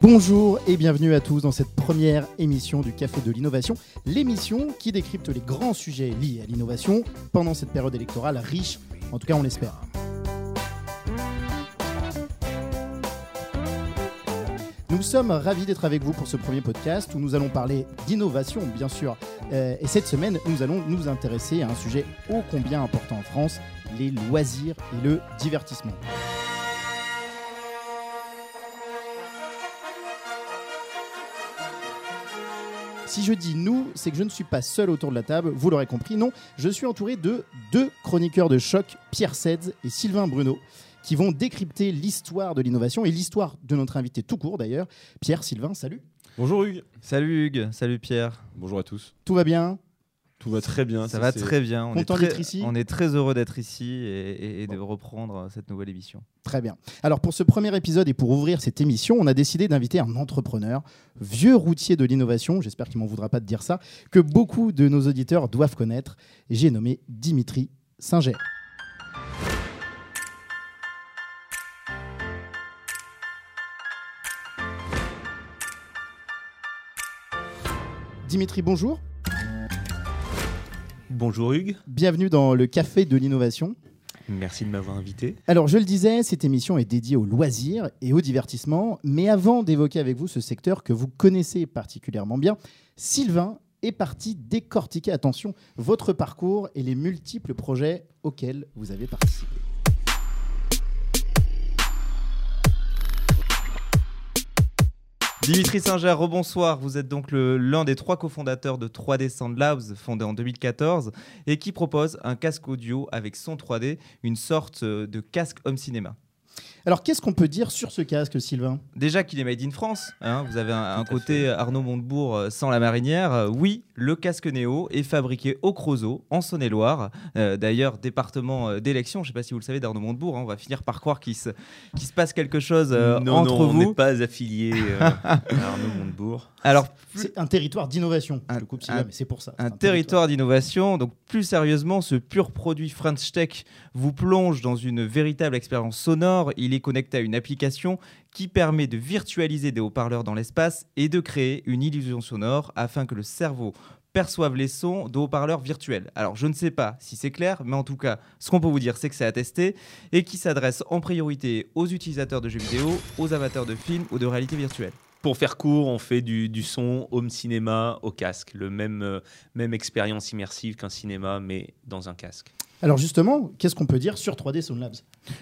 Bonjour et bienvenue à tous dans cette première émission du Café de l'Innovation, l'émission qui décrypte les grands sujets liés à l'innovation pendant cette période électorale riche, en tout cas on l'espère. Nous sommes ravis d'être avec vous pour ce premier podcast où nous allons parler d'innovation, bien sûr. Euh, et cette semaine, nous allons nous intéresser à un sujet ô combien important en France, les loisirs et le divertissement. Si je dis nous, c'est que je ne suis pas seul autour de la table, vous l'aurez compris. Non, je suis entouré de deux chroniqueurs de choc, Pierre Sedz et Sylvain Bruno, qui vont décrypter l'histoire de l'innovation et l'histoire de notre invité tout court d'ailleurs. Pierre, Sylvain, salut. Bonjour Hugues. Salut Hugues, salut Pierre. Bonjour à tous. Tout va bien? Tout va très bien. Ça, va très bien. On Content est très, d'être ici On est très heureux d'être ici et, et- et de reprendre cette nouvelle émission. Très bien. Alors pour ce premier épisode et pour ouvrir cette émission, on a décidé d'inviter un entrepreneur, vieux routier de l'innovation, j'espère qu'il m'en voudra pas de dire ça, que beaucoup de nos auditeurs doivent connaître. J'ai nommé Dimitri Singer. Dimitri, bonjour. Bonjour Hugues, Bienvenue dans le Café de l'innovation. merci de m'avoir invité. Alors, je le disais, cette émission est dédiée au loisir et au divertissement. Mais avant d'évoquer avec vous ce secteur que vous connaissez particulièrement bien, Sylvain est parti décortiquer, attention, votre parcours et les multiples projets auxquels vous avez participé. Dimitri Singer, rebonsoir. Vous êtes donc l'un des trois cofondateurs de 3D Sound Labs, fondé en 2014, et qui propose un casque audio avec son 3D, une sorte euh, de casque home cinéma. Alors, qu'est-ce qu'on peut dire sur ce casque, Sylvain? Déjà qu'il est made in France, hein, vous avez un, un côté Arnaud Montebourg euh, sans la marinière. Euh, oui, le casque Néo est fabriqué au Creusot, en Saône-et-Loire. Euh, D'ailleurs, département d'élection, je ne sais pas si vous le savez d'Arnaud Montebourg, hein, on va finir par croire qu'il se, passe quelque chose euh, non, entre non, on vous. n'est pas affilié euh, à Arnaud Montebourg. Alors, C'est un territoire d'innovation. Un- Je coupe Sylvain, un- mais c'est pour ça. un C'est territoire d'innovation. Donc, plus sérieusement, ce pur produit French Tech vous plonge dans une véritable expérience sonore. Il est connecté à une application qui permet de virtualiser des haut-parleurs dans l'espace et de créer une illusion sonore afin que le cerveau perçoive les sons de haut-parleurs virtuels. Alors, je ne sais pas si c'est clair, mais en tout cas, ce qu'on peut vous dire, c'est que c'est à tester et qui s'adresse en priorité aux utilisateurs de jeux vidéo, aux amateurs de films ou de réalité virtuelle. Pour faire court, on fait du, du son home cinéma au casque, le même, euh, même expérience immersive qu'un cinéma, mais dans un casque. Alors justement, qu'est-ce qu'on peut dire sur 3D Sound Labs?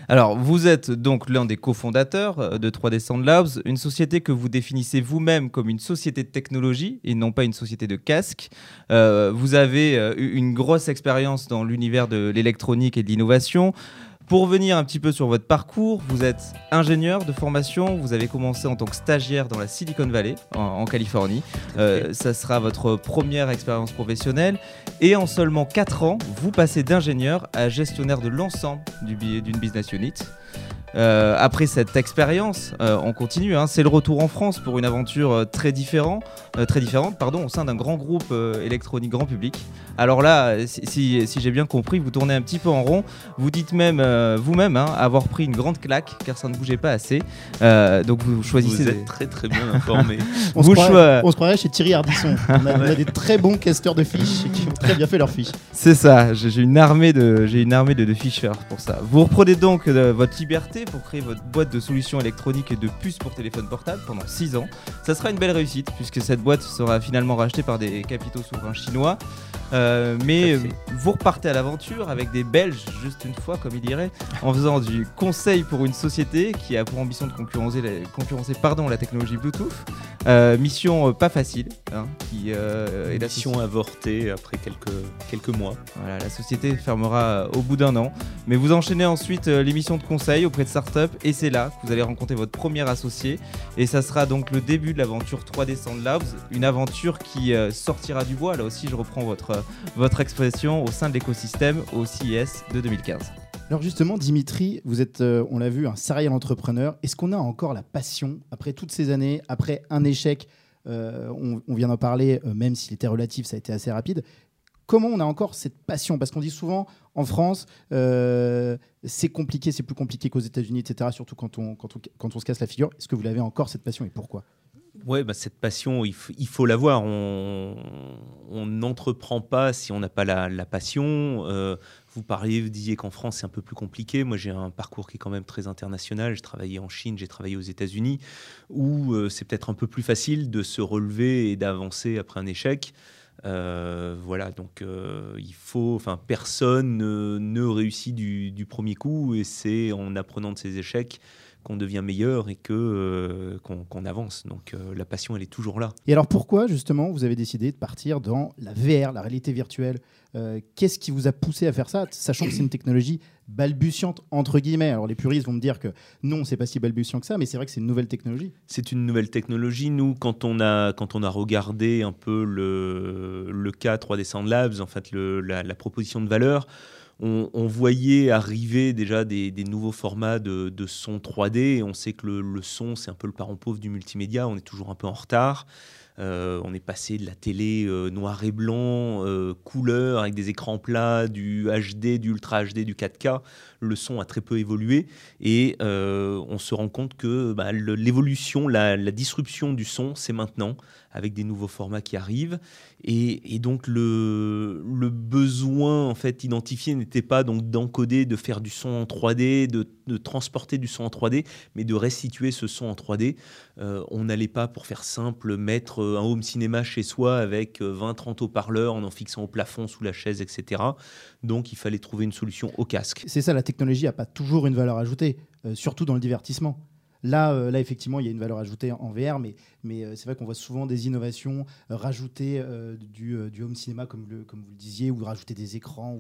Alors, vous êtes donc l'un des cofondateurs euh, de 3D Sound Labs, une société que vous définissez vous-même comme une société de technologie et non pas une société de casque. Euh, vous avez euh, eu une grosse expérience dans l'univers de l'électronique et de l'innovation. Pour venir un petit peu sur votre parcours, vous êtes ingénieur de formation, vous avez commencé en tant que stagiaire dans la Silicon Valley, en, en Californie. Euh, ça sera votre première expérience professionnelle. Et en seulement 4 ans, vous passez d'ingénieur à gestionnaire de l'ensemble d'une business unit. Euh, après cette expérience, euh, on continue. hein. C'est le retour en France pour une aventure euh, très, différent, euh, très différente pardon, au sein d'un grand groupe euh, électronique grand public. Alors là, si, si- si j'ai bien compris, vous tournez un petit peu en rond. Vous dites même euh, vous-même hein, avoir pris une grande claque car ça ne bougeait pas assez. Euh, donc vous choisissez. Vous des- êtes très très bien informé. on se, croirait, choix- on se croirait chez Thierry Ardisson. On a, on a des très bons casteurs de fiches qui ont très bien fait leurs fiches. C'est ça, j'ai une armée de, j'ai une armée de, de ficheurs pour ça. Vous reprenez donc euh, votre liberté pour créer votre boîte de solutions électroniques et de puces pour téléphone portable pendant 6 ans. Ça sera une belle réussite puisque cette boîte sera finalement rachetée par des capitaux souverains chinois. Euh, mais vous repartez à l'aventure avec des Belges, juste une fois, comme il dirait, en faisant du conseil pour une société qui a pour ambition de concurrencer la, concurrencer, pardon, la technologie Bluetooth. Euh, mission euh, pas facile, hein, qui euh, est Mission avortée après quelques, quelques mois. voilà, la société fermera au bout d'un an. Mais vous enchaînez ensuite l'émission de conseil auprès de startups et c'est là que vous allez rencontrer votre premier associé. Et ça sera donc le début de l'aventure 3D Sound Labs, une aventure qui sortira du bois. Là aussi, je reprends votre, votre expression au sein de l'écosystème au CIS de 2015. Alors justement, Dimitri, vous êtes, euh, on l'a vu, un serial entrepreneur. Est-ce qu'on a encore la passion, après toutes ces années, après un échec, euh, on, vient d'en parler, euh, même s'il était relatif, ça a été assez rapide, comment on a encore cette passion? Parce qu'on dit souvent en France, c'est compliqué, c'est plus compliqué qu'aux États-Unis, etc. Surtout quand on, quand, on, quand on se casse la figure. Est-ce que vous l'avez encore cette passion et pourquoi? Ouais, bah, cette passion, il, il faut l'avoir. On n'entreprend pas si on n'a pas la, passion. Euh, vous parliez, vous disiez qu'en France, c'est un peu plus compliqué. Moi, j'ai un parcours qui est quand même très international. J'ai travaillé en Chine, j'ai travaillé aux États-Unis, où euh, c'est peut-être un peu plus facile de se relever et d'avancer après un échec. Euh, voilà, donc il faut, enfin, personne ne, réussit du, premier coup, et c'est en apprenant de ses échecs qu'on devient meilleur et que euh, qu'on avance. Donc euh, la passion, elle est toujours là. Et alors pourquoi justement vous avez décidé de partir dans la VR, la réalité virtuelle? Euh, Qu'est-ce qui vous a poussé à faire ça, sachant que c'est une technologie balbutiante entre guillemets? Alors les puristes vont me dire que non, c'est pas si balbutiant que ça, mais c'est vrai que c'est une nouvelle technologie. C'est une nouvelle technologie. Nous, quand on a, quand on a regardé un peu le, le cas 3D Sound Labs, en fait, le, la, la proposition de valeur, on, voyait arriver déjà des, nouveaux formats de, son 3D. Et on sait que le, son, c'est un peu le parent pauvre du multimédia. On est toujours un peu en retard. Euh, on est passé de la télé euh, noir et blanc, euh, couleur, avec des écrans plats, du HD, du Ultra HD, du 4K. Le son a très peu évolué et on se rend compte que bah, l'évolution, la, disruption du son, c'est maintenant, avec des nouveaux formats qui arrivent. Et, donc le, besoin en fait identifié n'était pas donc d'encoder, de faire du son en 3D, de, transporter du son en 3D, mais de restituer ce son en 3D. Euh, on n'allait pas, pour faire simple, mettre un home cinéma chez soi avec 20-30 haut-parleurs en en fixant au plafond, sous la chaise, etc. Donc il fallait trouver une solution au casque. C'est ça, la technologie n'a pas toujours une valeur ajoutée, euh, surtout dans le divertissement. Là, euh, là, effectivement, il y a une valeur ajoutée en VR, mais, mais euh, c'est vrai qu'on voit souvent des innovations euh, rajouter du, du, home cinéma, comme, vous le disiez, ou rajouter des écrans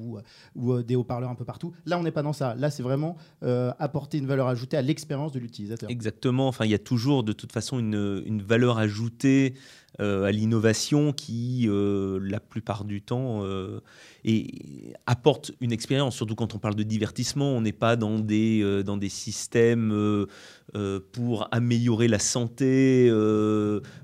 ou, des haut-parleurs un peu partout. Là, on n'est pas dans ça. Là, c'est vraiment apporter une valeur ajoutée à l'expérience de l'utilisateur. Exactement. Enfin, il y a toujours, de toute façon, une, valeur ajoutée euh, à l'innovation qui, euh, la plupart du temps, euh, apporte une expérience. Surtout quand on parle de divertissement, on n'est pas dans des, euh, dans des systèmes euh, pour améliorer la santé,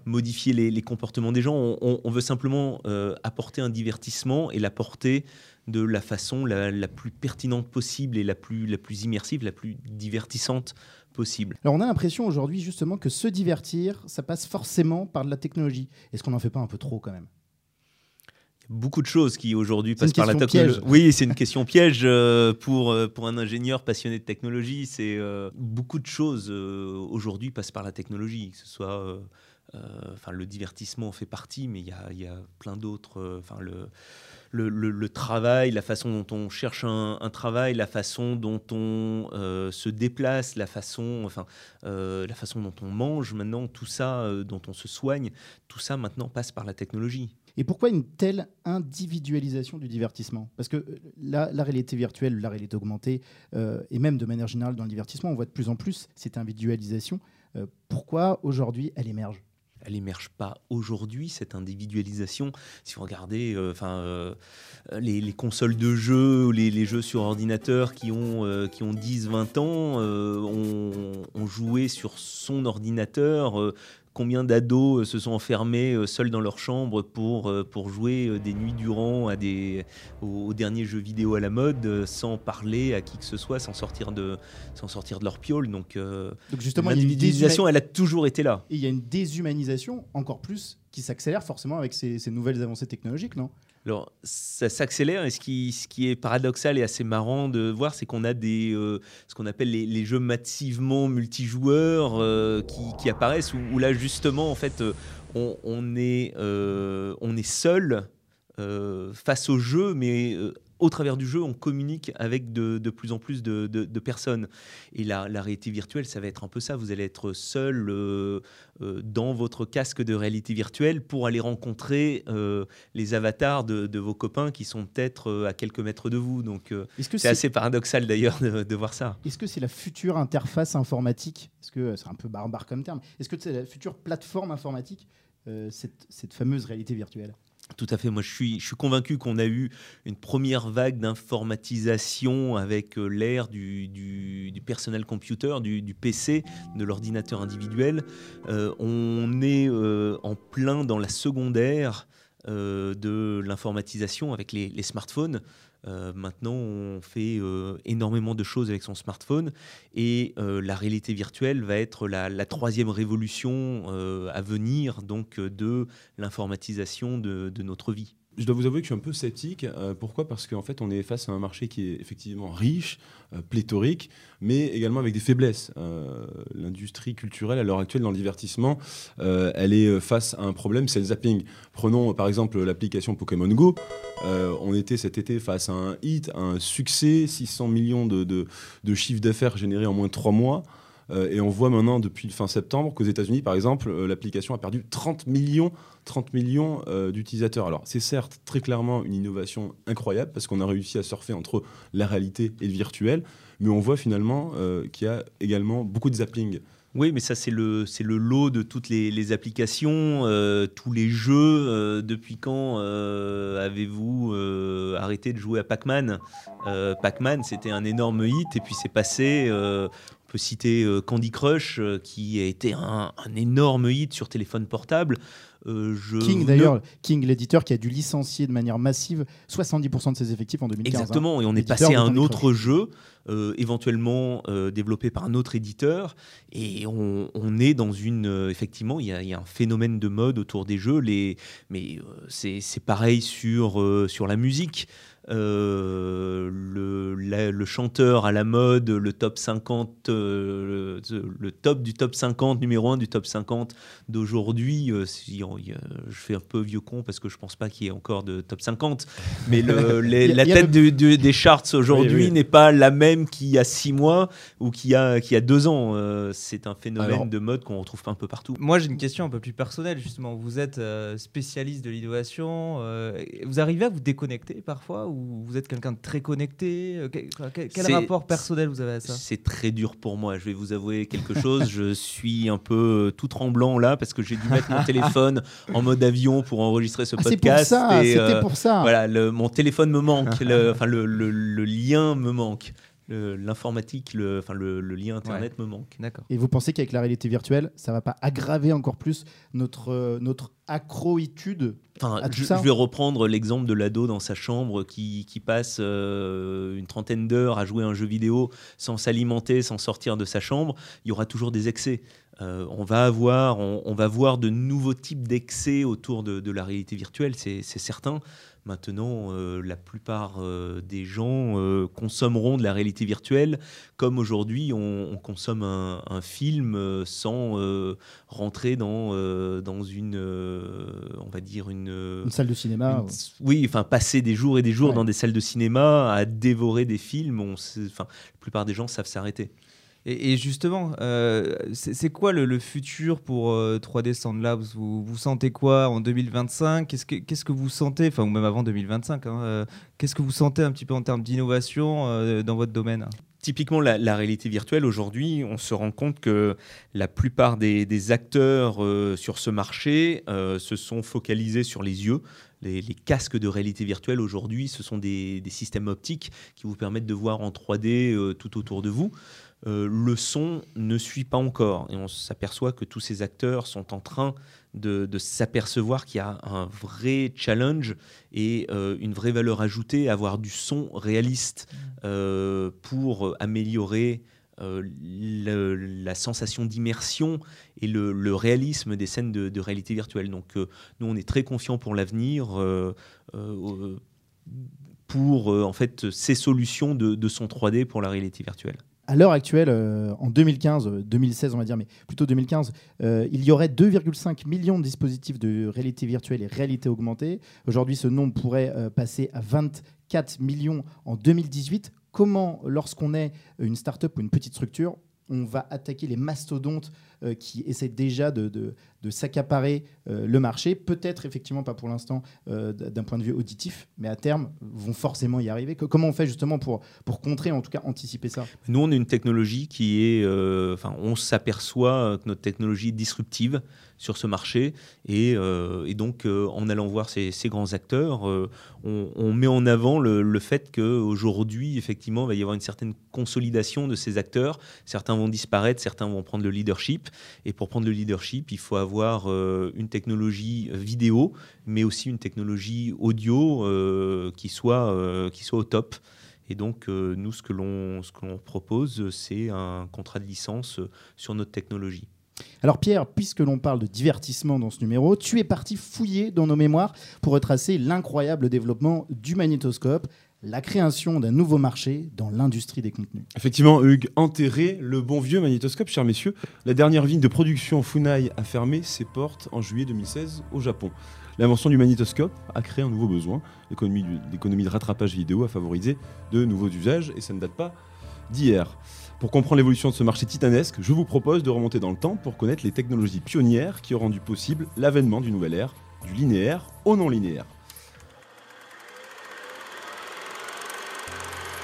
modifier les, comportements des gens. On, veut simplement apporter un divertissement et l'apporter de la façon la, la, plus pertinente possible et la plus, la plus immersive, la plus divertissante possible. Alors on a l'impression aujourd'hui justement que se divertir, ça passe forcément par de la technologie. Est-ce qu'on n'en fait pas un peu trop quand même? Beaucoup de choses qui aujourd'hui passent par la technologie. Oui, c'est une question piège euh, pour, pour un ingénieur passionné de technologie. C'est euh, beaucoup de choses euh, aujourd'hui passent par la technologie, que ce soit enfin le divertissement en fait partie, mais il y a, y a, plein d'autres. Enfin le le, le, le, travail, la façon dont on cherche un, un travail, la façon dont on euh, se déplace, la façon, enfin, euh, la façon dont on mange maintenant, tout ça, euh, dont on se soigne, tout ça maintenant passe par la technologie. Et pourquoi une telle individualisation du divertissement? Parce que la, la, réalité virtuelle, la réalité augmentée, euh, et même de manière générale dans le divertissement, on voit de plus en plus cette individualisation. Euh, pourquoi aujourd'hui elle émerge? Elle émerge pas aujourd'hui, cette individualisation. Si vous regardez euh, euh, les, les, consoles de jeux, les, jeux sur ordinateur qui ont, euh, ont 10-20 ans, ont, ont, joué sur son ordinateur combien d'ados se sont enfermés seuls dans leur chambre pour, pour jouer des nuits durant à des, aux, aux, derniers jeux vidéo à la mode sans parler à qui que ce soit, sans sortir de, sans sortir de leur piole. Donc, Donc justement, l'individualisation, elle a toujours été là. Et il y a une déshumanisation encore plus qui s'accélère forcément avec ces, ces nouvelles avancées technologiques, non? Alors, ça s'accélère et ce qui, est paradoxal et assez marrant de voir, c'est qu'on a des, euh, ce qu'on appelle les, jeux massivement multijoueurs euh, qui, apparaissent, où, là, justement, en fait, euh, on, est, on est seul face au jeu, mais au travers du jeu, on communique avec de, de plus en plus de, de, de, personnes. Et la, la, réalité virtuelle, ça va être un peu ça. Vous allez être seul euh, euh, dans votre casque de réalité virtuelle pour aller rencontrer euh, les avatars de, vos copains qui sont peut-être à quelques mètres de vous. Donc c'est assez paradoxal d'ailleurs de, voir ça. Est-ce que c'est la future interface informatique? Est-ce que c'est un peu barbare comme terme Est-ce que c'est la future plateforme informatique cette, cette fameuse réalité virtuelle? Tout à fait. Moi, je suis, convaincu qu'on a eu une première vague d'informatisation avec euh, l'ère du, personnel computer, du, PC, de l'ordinateur individuel. Euh, on est euh, en plein dans la secondaire de l'informatisation avec les smartphones. Euh, maintenant, on fait euh, énormément de choses avec son smartphone et euh, la réalité virtuelle va être la, troisième révolution à venir donc de l'informatisation de notre vie. Je dois vous avouer que je suis un peu sceptique. Euh, pourquoi? Parce qu'en fait, on est face à un marché qui est effectivement riche, euh, pléthorique, mais également avec des faiblesses. Euh, L'industrie culturelle, à l'heure actuelle, dans le divertissement, elle est face à un problème, c'est le zapping. Prenons par exemple l'application Pokémon Go. On était cet été face à un hit, un succès, 600 millions de, chiffres d'affaires générés en moins de 3 mois. Et on voit maintenant depuis fin septembre qu'aux États-Unis, par exemple, l'application a perdu 30 millions, 30 millions euh, d'utilisateurs. Alors, c'est certes très clairement une innovation incroyable parce qu'on a réussi à surfer entre la réalité et le virtuel, mais on voit finalement euh, qu'il y a également beaucoup de zapping. Oui, mais ça, c'est le, lot de toutes les, applications, euh, tous les jeux. Depuis quand avez-vous arrêté de jouer à Pac-Man? Pac-Man, c'était un énorme hit, et puis c'est passé. Peut citer euh, Candy Crush, euh, qui a été un, un énorme hit sur téléphone portable. Euh, je King ne- d'ailleurs, King l'éditeur qui a dû licencier de manière massive 70% de ses effectifs en 2015. hein. Exactement, et on est passé à un autre jeu, euh, éventuellement euh, développé par un autre éditeur, et on, on est dans une... effectivement, il y, a- il y a un phénomène de mode autour des jeux, les, mais c'est pareil sur, sur la musique. Euh, le, la- le chanteur à la mode, le top 50, euh, le, le top du top 50, numéro 1 du top 50 d'aujourd'hui, euh, si on- y je fais un peu vieux con parce que je pense pas qu'il y ait encore de top 50, mais le, les- Il y a- la tête du- du- des charts aujourd'hui Oui, oui. n'est pas la même qu'il y a six mois ou qu'il y a, qu'il y a deux ans. C'est un phénomène Alors- de mode qu'on retrouve un peu partout. Moi, j'ai une question un peu plus personnelle, justement. Vous êtes spécialiste de l'innovation. vous arrivez à vous déconnecter parfois ou vous êtes quelqu'un de très connecté euh, quel, C'est- rapport personnel vous avez à ça? C'est très dur pour moi, je vais vous avouer quelque chose. je suis un peu euh, tout tremblant là parce que j'ai dû mettre mon téléphone en mode avion pour enregistrer ce Ah, c'est pour podcast. ça, et, c'était euh, pour ça. Voilà, le- mon téléphone me manque, le, enfin le, le- le lien me manque, l'informatique, le, enfin le, le lien internet me manque. D'accord. Et vous pensez qu'avec la réalité virtuelle, ça va pas aggraver encore plus notre, euh, notre accroitude Enfin, à tout je, ça je vais reprendre l'exemple de l'ado dans sa chambre qui, qui passe euh, une trentaine d'heures à jouer à un jeu vidéo sans s'alimenter, sans sortir de sa chambre. Il y aura toujours des excès. Euh, on, va avoir, on, on va voir de nouveaux types d'excès autour de, de la réalité virtuelle, c'est c'est certain. Maintenant, euh, la plupart euh, des gens euh, consommeront de la réalité virtuelle comme aujourd'hui on, on consomme un, un film sans rentrer dans, dans une, on va dire une, Une salle de cinéma. une- oui, enfin passer des jours et des jours Ouais. dans des salles de cinéma à dévorer des films, on sait- enfin la plupart des gens savent s'arrêter. Et, justement, euh, c'est quoi le, futur pour euh, 3D Sound Labs vous, sentez quoi en 2025 Qu'est-ce que vous sentez, enfin ou même avant 2025 hein, euh, Qu'est-ce que vous sentez un petit peu en termes d'innovation euh, dans votre domaine? Typiquement, la, réalité virtuelle, aujourd'hui, on se rend compte que la plupart des, acteurs sur ce marché se sont focalisés sur les yeux. Les, casques de réalité virtuelle, aujourd'hui, ce sont des, systèmes optiques qui vous permettent de voir en 3D euh, tout autour de vous. Euh, le son ne suit pas encore et on s'aperçoit que tous ces acteurs sont en train de, de s'apercevoir qu'il y a un vrai challenge et euh, une vraie valeur ajoutée à avoir du son réaliste euh, pour améliorer le- la sensation d'immersion et le, le réalisme des scènes de, de réalité virtuelle. Donc nous, on est très confiants pour l'avenir. pour en fait ces solutions de, de son 3D pour la réalité virtuelle. À l'heure actuelle, euh, en 2015, euh, 2016 on va dire, mais plutôt 2015, euh, il y aurait 2,5 millions de dispositifs de réalité virtuelle et réalité augmentée. Aujourd'hui, ce nombre pourrait euh, passer à 24 millions en 2018. Comment, lorsqu'on est une start-up ou une petite structure, on va attaquer les mastodontes euh, qui essaient déjà de, s'accaparer euh, le marché Peut-être, effectivement, pas pour l'instant euh, d'un point de vue auditif, mais à terme, vont forcément y arriver. Comment on fait justement pour, contrer, en tout cas anticiper ça? Nous, on a une technologie qui est, enfin, on s'aperçoit que notre technologie est disruptive sur ce marché et, donc en allant voir ces, grands acteurs, on, met en avant le, le fait qu'aujourd'hui, effectivement, il va y avoir une certaine consolidation de ces acteurs. Certains vont disparaître, certains vont prendre le leadership. Et pour prendre le leadership, il faut avoir euh, une technologie vidéo, mais aussi une technologie audio euh, qui, soit, euh, qui soit au top. Et donc, nous, ce que l'on propose, c'est un contrat de licence sur notre technologie. Alors Pierre, puisque l'on parle de divertissement dans ce numéro, tu es parti fouiller dans nos mémoires pour retracer l'incroyable développement du magnétoscope, la création d'un nouveau marché dans l'industrie des contenus. Effectivement, Hugues, enterrer le bon vieux magnétoscope, chers messieurs. La dernière ligne de production Funai a fermé ses portes en juillet 2016 au Japon. L'invention du magnétoscope a créé un nouveau besoin. L'économie de rattrapage vidéo a favorisé de nouveaux usages et ça ne date pas d'hier. Pour comprendre l'évolution de ce marché titanesque, je vous propose de remonter dans le temps pour connaître les technologies pionnières qui ont rendu possible l'avènement du nouvel ère, du linéaire au non linéaire.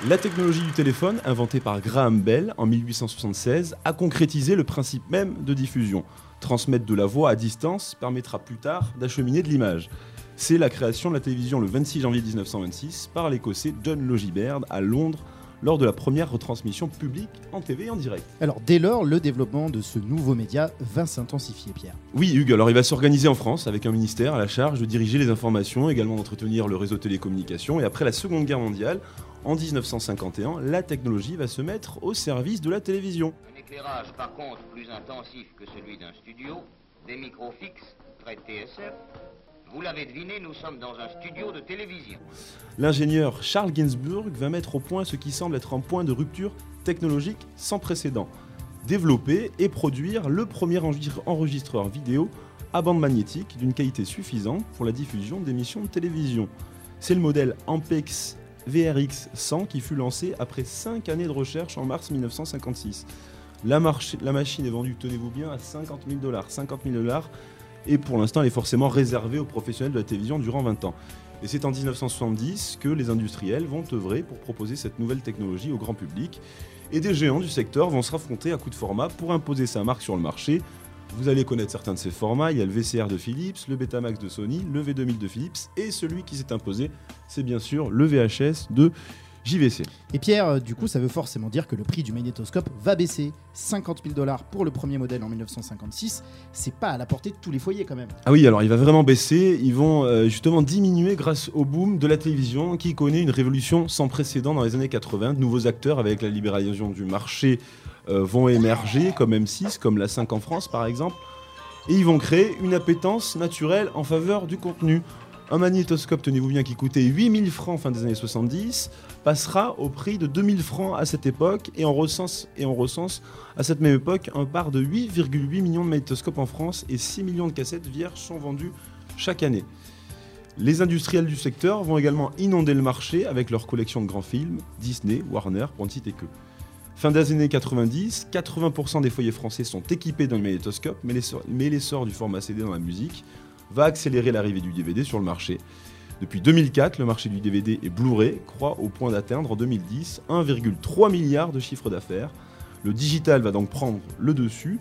La technologie du téléphone, inventée par Graham Bell en 1876, a concrétisé le principe même de diffusion. Transmettre de la voix à distance permettra plus tard d'acheminer de l'image. C'est la création de la télévision le 26 janvier 1926 par l'écossais John Logiberd à Londres lors de la première retransmission publique en TV en direct. Alors dès lors, le développement de ce nouveau média va s'intensifier, Pierre. Oui, Hugues, alors il va s'organiser en France avec un ministère à la charge de diriger les informations, également d'entretenir le réseau télécommunications. Et après la Seconde Guerre mondiale, en 1951, la technologie va se mettre au service de la télévision. Un éclairage par contre plus intensif que celui d'un studio, des micros fixes, très TSF. Vous l'avez deviné, nous sommes dans un studio de télévision. L'ingénieur Charles Gainsbourg va mettre au point ce qui semble être un point de rupture technologique sans précédent. Développer et produire le premier enregistreur vidéo à bande magnétique d'une qualité suffisante pour la diffusion d'émissions de télévision. C'est le modèle Ampex VRX 100 qui fut lancé après 5 années de recherche en mars 1956. La, machine est vendue, tenez-vous bien, à 50 000 dollars. 50 000 dollars et pour l'instant elle est forcément réservée aux professionnels de la télévision durant 20 ans. Et c'est en 1970 que les industriels vont œuvrer pour proposer cette nouvelle technologie au grand public. Et des géants du secteur vont se raffronter à coup de format pour imposer sa marque sur le marché. Vous allez connaître certains de ces formats, il y a le VCR de Philips, le Betamax de Sony, le V2000 de Philips, et celui qui s'est imposé, c'est bien sûr le VHS de JVC. Et Pierre, euh, du coup, ça veut forcément dire que le prix du magnétoscope va baisser. 50 000 dollars pour le premier modèle en 1956, c'est pas à la portée de tous les foyers quand même. Ah oui, alors il va vraiment baisser. Ils vont euh, justement diminuer grâce au boom de la télévision qui connaît une révolution sans précédent dans les années 80. De nouveaux acteurs avec la libéralisation du marché vont émerger, comme M6, comme la 5 en France par exemple. Et ils vont créer une appétence naturelle en faveur du contenu. Un magnétoscope, tenez-vous bien, qui coûtait 8000 francs fin des années 70, passera au prix de 2000 francs à cette époque et on recense, et on recense à cette même époque un part de 8,8 millions de magnétoscopes en France et 6 millions de cassettes vierges sont vendues chaque année. Les industriels du secteur vont également inonder le marché avec leur collection de grands films, Disney, Warner, pour ne citer que. Fin des années 90, 80% des foyers français sont équipés d'un magnétoscope, mais l'essor du format CD dans la musique va accélérer l'arrivée du DVD sur le marché. Depuis 2004, le marché du DVD et Blu-ray croît au point d'atteindre en 2010 1,3 milliard de chiffre d'affaires. Le digital va donc prendre le dessus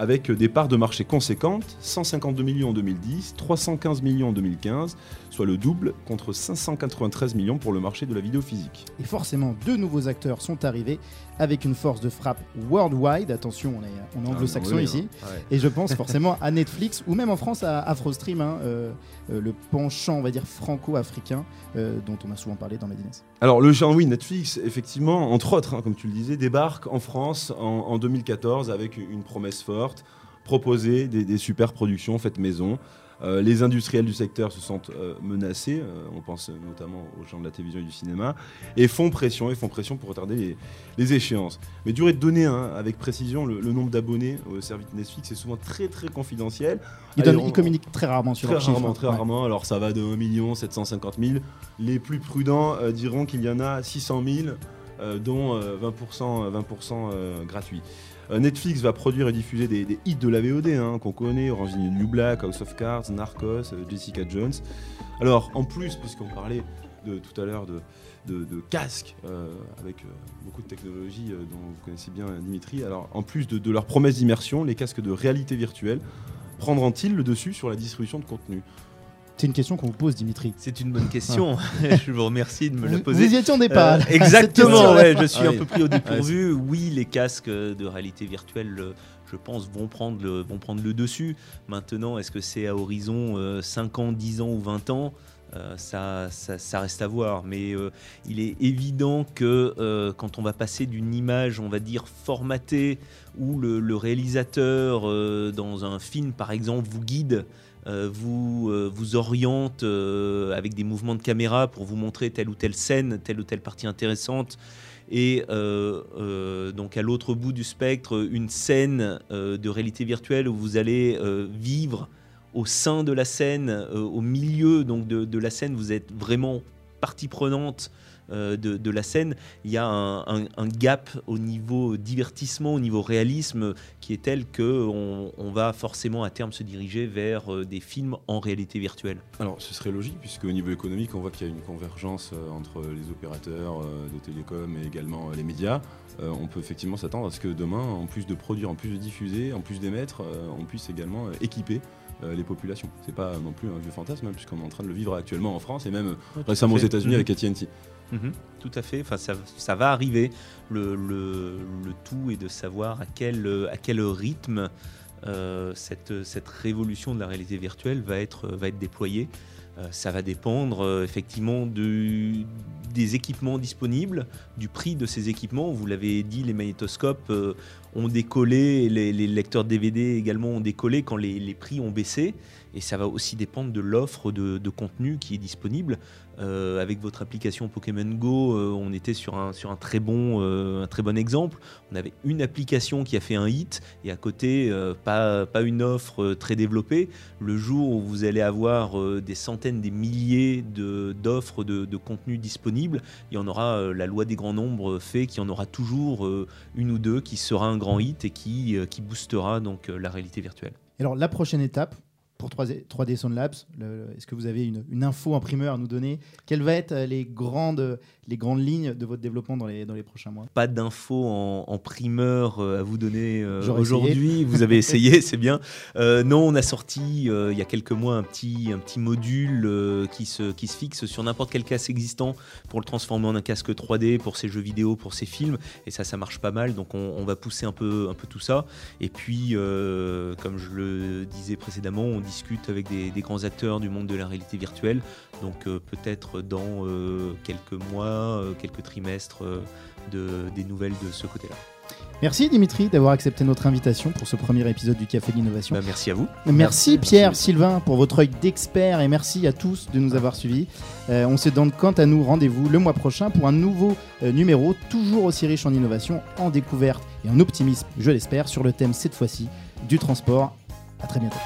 avec des parts de marché conséquentes, 152 millions en 2010, 315 millions en 2015, soit le double contre 593 millions pour le marché de la vidéo physique. Et forcément, deux nouveaux acteurs sont arrivés avec une force de frappe worldwide. Attention, on est, on est ah, anglo-saxon ici. Hein. Et je pense forcément à Netflix ou même en France à AfroStream, hein, euh, euh, le penchant, on va dire, franco-africain euh, dont on a souvent parlé dans Medines. Alors, le genre, oui, Netflix, effectivement, entre autres, hein, comme tu le disais, débarque en France en, en 2014 avec une promesse forte proposer des, super productions faites maison. Euh, les industriels du secteur se sentent euh, menacés, euh, on pense notamment aux gens de la télévision et du cinéma, et font pression, et font pression pour retarder les, échéances. Mais durée de donner hein, avec précision le, nombre d'abonnés au service Netflix est souvent très très confidentiel. Ils, communiquent très rarement sur très leurs rarement, Très rarement, alors ça va de 1 million 750 000. Les plus prudents diront qu'il y en a 600 000, dont 20%, 20 gratuits. Euh, Netflix va produire et diffuser des, hits de la VOD hein, qu'on connaît, Orange New Black, House of Cards, Narcos, euh, Jessica Jones. Alors en plus, puisqu'on parlait de, tout à l'heure de, casques euh, avec beaucoup de technologies dont vous connaissez bien Dimitri, alors en plus de, leur promesse d'immersion, les casques de réalité virtuelle prendront-ils le dessus sur la distribution de contenu? C'est une question qu'on vous pose, Dimitri. C'est une bonne question. je vous remercie de me la poser. vous y étiez départ. Euh, exactement, ouais, je suis Ah un oui. peu pris au dépourvu. oui, les casques de réalité virtuelle, euh, je pense, vont prendre le, vont prendre le dessus. Maintenant, est-ce que c'est à horizon euh, 5 ans, 10 ans ou 20 ans? Euh, ça, ça, ça reste à voir, mais il est évident que quand on va passer d'une image, on va dire formatée, où le, le réalisateur dans un film, par exemple, vous guide, vous, euh, vous oriente euh, avec des mouvements de caméra pour vous montrer telle ou telle scène, telle ou telle partie intéressante. Et euh, euh, donc à l'autre bout du spectre, une scène euh, de réalité virtuelle où vous allez euh, vivre au sein de la scène, euh, au milieu donc de, de la scène, vous êtes vraiment partie prenante euh, de, de la scène. Il y a un, un- un gap au niveau divertissement, au niveau réalisme, qui est tel que on, on va forcément à terme se diriger vers euh, des films en réalité virtuelle. Alors, ce serait logique, puisque au niveau économique, on voit qu'il y a une convergence euh, entre les opérateurs euh, de télécom et également euh, les médias. Euh, on peut effectivement s'attendre à ce que demain, en plus de produire, en plus de diffuser, en plus d'émettre, euh, on puisse également euh, équiper euh, les populations. C'est pas non plus un vieux fantasme, hein, puisqu'on est en train de le vivre actuellement en France et même euh, récemment aux. États-Unis Mhm. avec AT&T. Mhm, tout à fait. Ça, va arriver. Le, tout est de savoir à quel, rythme euh, cette, révolution de la réalité virtuelle va être, déployée. Euh, ça va dépendre euh, effectivement des équipements disponibles, du prix de ces équipements. Vous l'avez dit, les magnétoscopes ont décollé, les, lecteurs DVD également ont décollé quand les, les prix ont baissé. Et ça va aussi dépendre de l'offre de, de contenu qui est disponible. Euh, avec votre application Pokémon Go, euh, on était sur un, sur un, très bon, euh, un très bon exemple. On avait une application qui a fait un hit et à côté, pas, pas une offre très développée. Le jour où vous allez avoir des centaines, des milliers d'offres de, de contenu disponibles, il y en aura la loi des grands nombres fait qu'il y en aura toujours une ou deux qui sera un grand hit et qui, euh, qui boostera donc euh, la réalité virtuelle. Alors, la prochaine étape pour 3D, 3D Sound Labs, est-ce que vous avez une, une info en primeur à nous donner? Quelles vont être euh, les grandes, les grandes lignes de votre développement dans les, dans les prochains mois? Pas d'infos en, en primeur euh, à vous donner euh, aujourd'hui. Vous avez essayé, c'est bien. Euh, non, on a sorti euh, il y a quelques mois un petit, un petit module qui, se, qui se fixe sur n'importe quel casque existant pour le transformer en un casque 3D pour ses jeux vidéo, pour ses films. Et ça, ça marche pas mal. Donc on, on va pousser un peu, un peu tout ça. Et puis, comme je le disais précédemment, on discute avec des, des grands acteurs du monde de la réalité virtuelle. Donc euh, peut-être dans euh, quelques mois, euh, quelques trimestres, euh, de, des nouvelles de ce côté-là. Merci Dimitri d'avoir accepté notre invitation pour ce premier épisode du Café de l'Innovation. Bah, merci à vous. Merci Pierre, Sylvain pour votre œil d'expert et merci à tous de nous avoir suivis. Euh, on se donne quant à nous rendez-vous le mois prochain pour un nouveau euh, numéro toujours aussi riche en innovation, en découverte et en optimisme, je l'espère, sur le thème cette fois-ci du transport. À très bientôt.